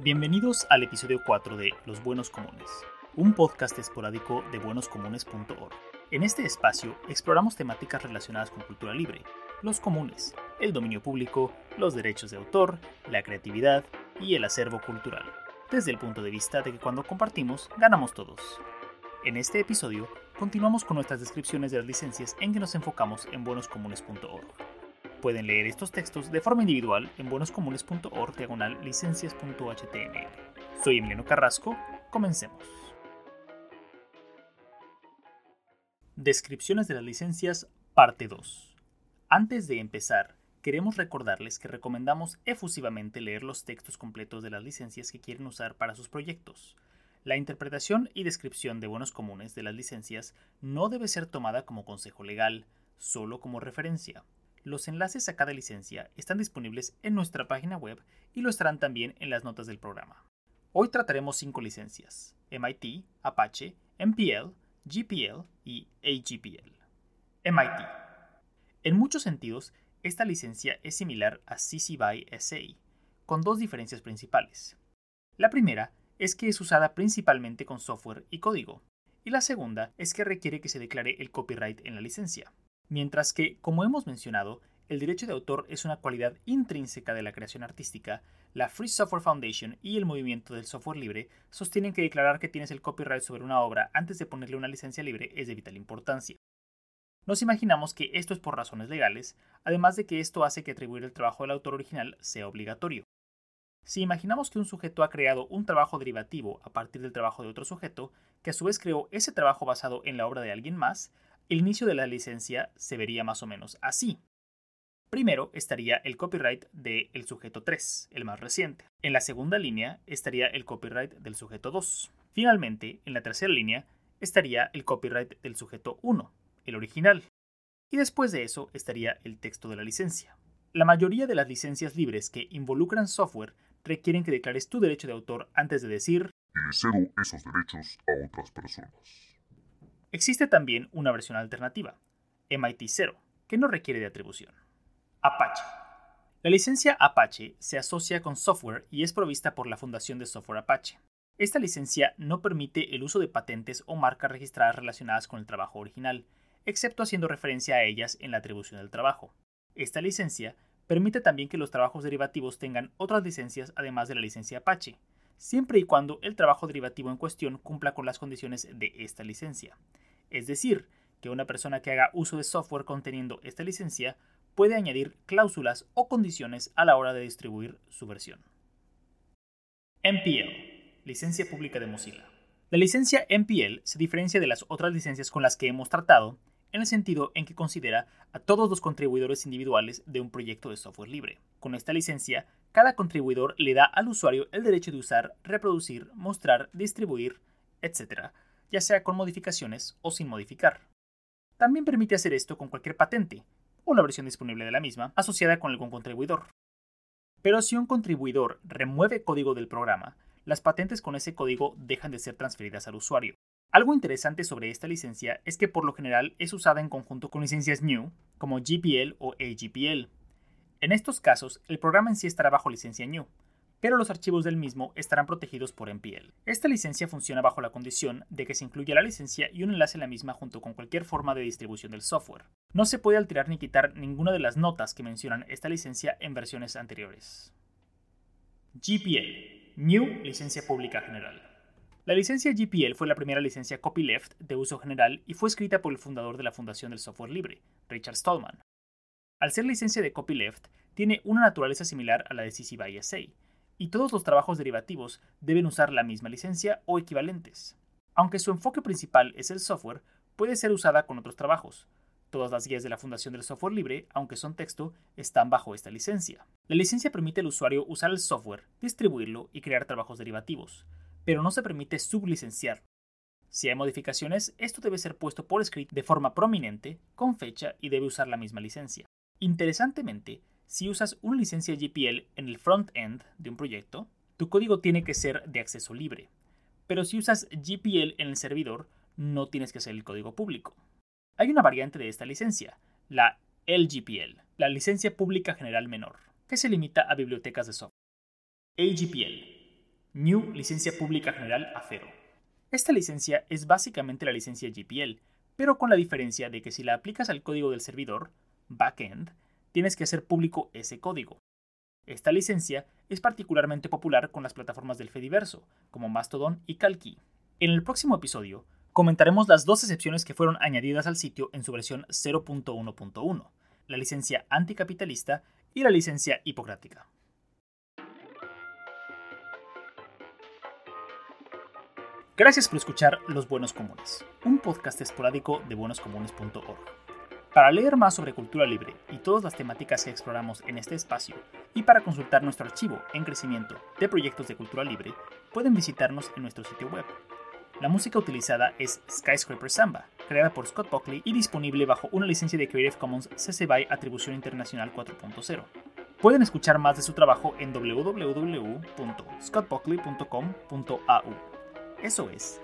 Bienvenidos al episodio 4 de Los Buenos Comunes, un podcast esporádico de buenoscomunes.org. En este espacio exploramos temáticas relacionadas con cultura libre, los comunes, el dominio público, los derechos de autor, la creatividad y el acervo cultural, desde el punto de vista de que cuando compartimos, ganamos todos. En este episodio, continuamos con nuestras descripciones de las licencias en que nos enfocamos en buenoscomunes.org. Pueden leer estos textos de forma individual en buenoscomunes.org diagonal licencias.html. Soy Emiliano Carrasco, comencemos. Descripciones de las licencias, parte 2. Antes de empezar, queremos recordarles que recomendamos efusivamente leer los textos completos de las licencias que quieren usar para sus proyectos. La interpretación y descripción de buenos comunes de las licencias no debe ser tomada como consejo legal, solo como referencia. Los enlaces a cada licencia están disponibles en nuestra página web y lo estarán también en las notas del programa. Hoy trataremos cinco licencias: MIT, Apache, MPL, GPL y AGPL. MIT. En muchos sentidos, esta licencia es similar a CC BY SA, con dos diferencias principales. La primera es que es usada principalmente con software y código, y la segunda es que requiere que se declare el copyright en la licencia. Mientras que, como hemos mencionado, el derecho de autor es una cualidad intrínseca de la creación artística, la Free Software Foundation y el movimiento del software libre sostienen que declarar que tienes el copyright sobre una obra antes de ponerle una licencia libre es de vital importancia. Nos imaginamos que esto es por razones legales, además de que esto hace que atribuir el trabajo del autor original sea obligatorio. Si imaginamos que un sujeto ha creado un trabajo derivativo a partir del trabajo de otro sujeto, que a su vez creó ese trabajo basado en la obra de alguien más, el inicio de la licencia se vería más o menos así. Primero estaría el copyright del sujeto 3, el más reciente. En la segunda línea estaría el copyright del sujeto 2. Finalmente, en la tercera línea estaría el copyright del sujeto 1, el original. Y después de eso estaría el texto de la licencia. La mayoría de las licencias libres que involucran software requieren que declares tu derecho de autor antes de decir esos derechos a otras personas. Existe también una versión alternativa, MIT 0, que no requiere de atribución. Apache. La licencia Apache se asocia con software y es provista por la Fundación de Software Apache. Esta licencia no permite el uso de patentes o marcas registradas relacionadas con el trabajo original, excepto haciendo referencia a ellas en la atribución del trabajo. Esta licencia permite también que los trabajos derivativos tengan otras licencias además de la licencia Apache, siempre y cuando el trabajo derivativo en cuestión cumpla con las condiciones de esta licencia. Es decir, que una persona que haga uso de software conteniendo esta licencia puede añadir cláusulas o condiciones a la hora de distribuir su versión. MPL, licencia pública de Mozilla. La licencia MPL se diferencia de las otras licencias con las que hemos tratado en el sentido en que considera a todos los contribuidores individuales de un proyecto de software libre. Con esta licencia, cada contribuidor le da al usuario el derecho de usar, reproducir, mostrar, distribuir, etc., ya sea con modificaciones o sin modificar. También permite hacer esto con cualquier patente, o la versión disponible de la misma, asociada con algún contribuidor. Pero si un contribuidor remueve código del programa, las patentes con ese código dejan de ser transferidas al usuario. Algo interesante sobre esta licencia es que por lo general es usada en conjunto con licencias New, como GPL o AGPL. En estos casos, el programa en sí estará bajo licencia New, pero los archivos del mismo estarán protegidos por MPL. Esta licencia funciona bajo la condición de que se incluya la licencia y un enlace a la misma junto con cualquier forma de distribución del software. No se puede alterar ni quitar ninguna de las notas que mencionan esta licencia en versiones anteriores. GPL, New Licencia Pública General. La licencia GPL fue la primera licencia copyleft de uso general y fue escrita por el fundador de la Fundación del Software Libre, Richard Stallman. Al ser licencia de copyleft, tiene una naturaleza similar a la de CC BY SA, y todos los trabajos derivativos deben usar la misma licencia o equivalentes. Aunque su enfoque principal es el software, puede ser usada con otros trabajos. Todas las guías de la Fundación del Software Libre, aunque son texto, están bajo esta licencia. La licencia permite al usuario usar el software, distribuirlo y crear trabajos derivativos, pero no se permite sublicenciarlo. Si hay modificaciones, esto debe ser puesto por escrito de forma prominente, con fecha y debe usar la misma licencia. Interesantemente, si usas una licencia GPL en el front-end de un proyecto, tu código tiene que ser de acceso libre. Pero si usas GPL en el servidor, no tienes que hacer el código público. Hay una variante de esta licencia, la LGPL, la licencia pública general menor, que se limita a bibliotecas de software. AGPL, New Licencia Pública General Acero. Esta licencia es básicamente la licencia GPL, pero con la diferencia de que si la aplicas al código del servidor, backend, tienes que hacer público ese código. Esta licencia es particularmente popular con las plataformas del Fediverso, como Mastodon y Calki. En el próximo episodio, comentaremos las dos excepciones que fueron añadidas al sitio en su versión 0.1.1, la licencia anticapitalista y la licencia hipocrática. Gracias por escuchar Los Buenos Comunes, un podcast esporádico de buenoscomunes.org. Para leer más sobre cultura libre y todas las temáticas que exploramos en este espacio, y para consultar nuestro archivo en crecimiento de proyectos de cultura libre, pueden visitarnos en nuestro sitio web. La música utilizada es Skyscraper Samba, creada por Scott Buckley y disponible bajo una licencia de Creative Commons CC BY Atribución Internacional 4.0. Pueden escuchar más de su trabajo en www.scottbuckley.com.au. Eso es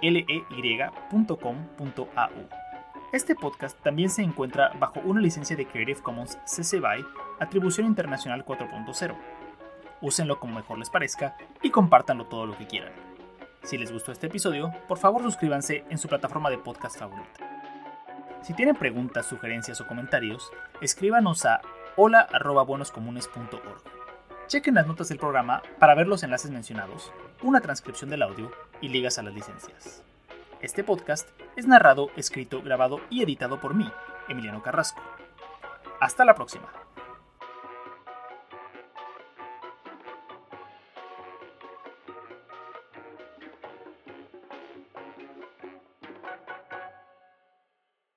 scott.buckley.com.au. Este podcast también se encuentra bajo una licencia de Creative Commons CC BY Atribución Internacional 4.0. Úsenlo como mejor les parezca y compártanlo todo lo que quieran. Si les gustó este episodio, por favor suscríbanse en su plataforma de podcast favorita. Si tienen preguntas, sugerencias o comentarios, escríbanos a hola.buenoscomunes.org. Chequen las notas del programa para ver los enlaces mencionados, una transcripción del audio y ligas a las licencias. Este podcast es narrado, escrito, grabado y editado por mí, Emiliano Carrasco. Hasta la próxima.